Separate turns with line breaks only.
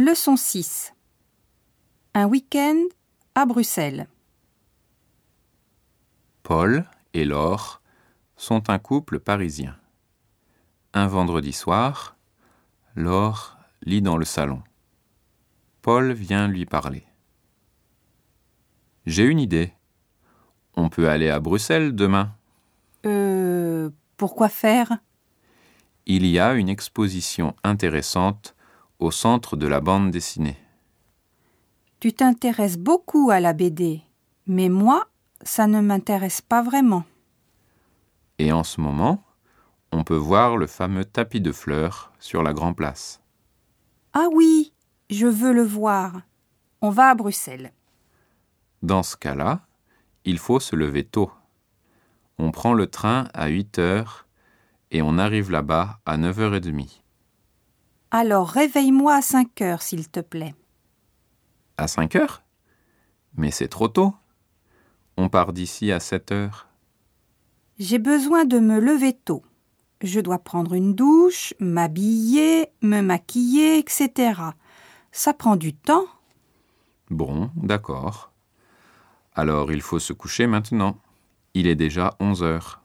Leçon 6. Un week-end à Bruxelles.
Paul et Laure sont un couple parisien. Un vendredi soir, Laure lit dans le salon. Paul vient lui parler. J'ai une idée. On peut aller à Bruxelles demain.
Euh, pourquoi faire?
Il y a une exposition intéressante au centre de la bande dessinée.
Tu t'intéresses beaucoup à la BD, mais moi, ça ne m'intéresse pas vraiment.
Et en ce moment, on peut voir le fameux tapis de fleurs sur la Grand Place.
Ah oui, je veux le voir. On va à Bruxelles.
Dans ce cas-là, il faut se lever tôt. On prend le train à 8 heures et on arrive là-bas à 9h30.
Alors réveille-moi à 5 heures, s'il te plaît.
À 5 heures? Mais c'est trop tôt. On part d'ici à 7 heures.
J'ai besoin de me lever tôt. Je dois prendre une douche, m'habiller, me maquiller, etc. Ça prend du temps.
Bon, d'accord. Alors il faut se coucher maintenant. Il est déjà 11 heures.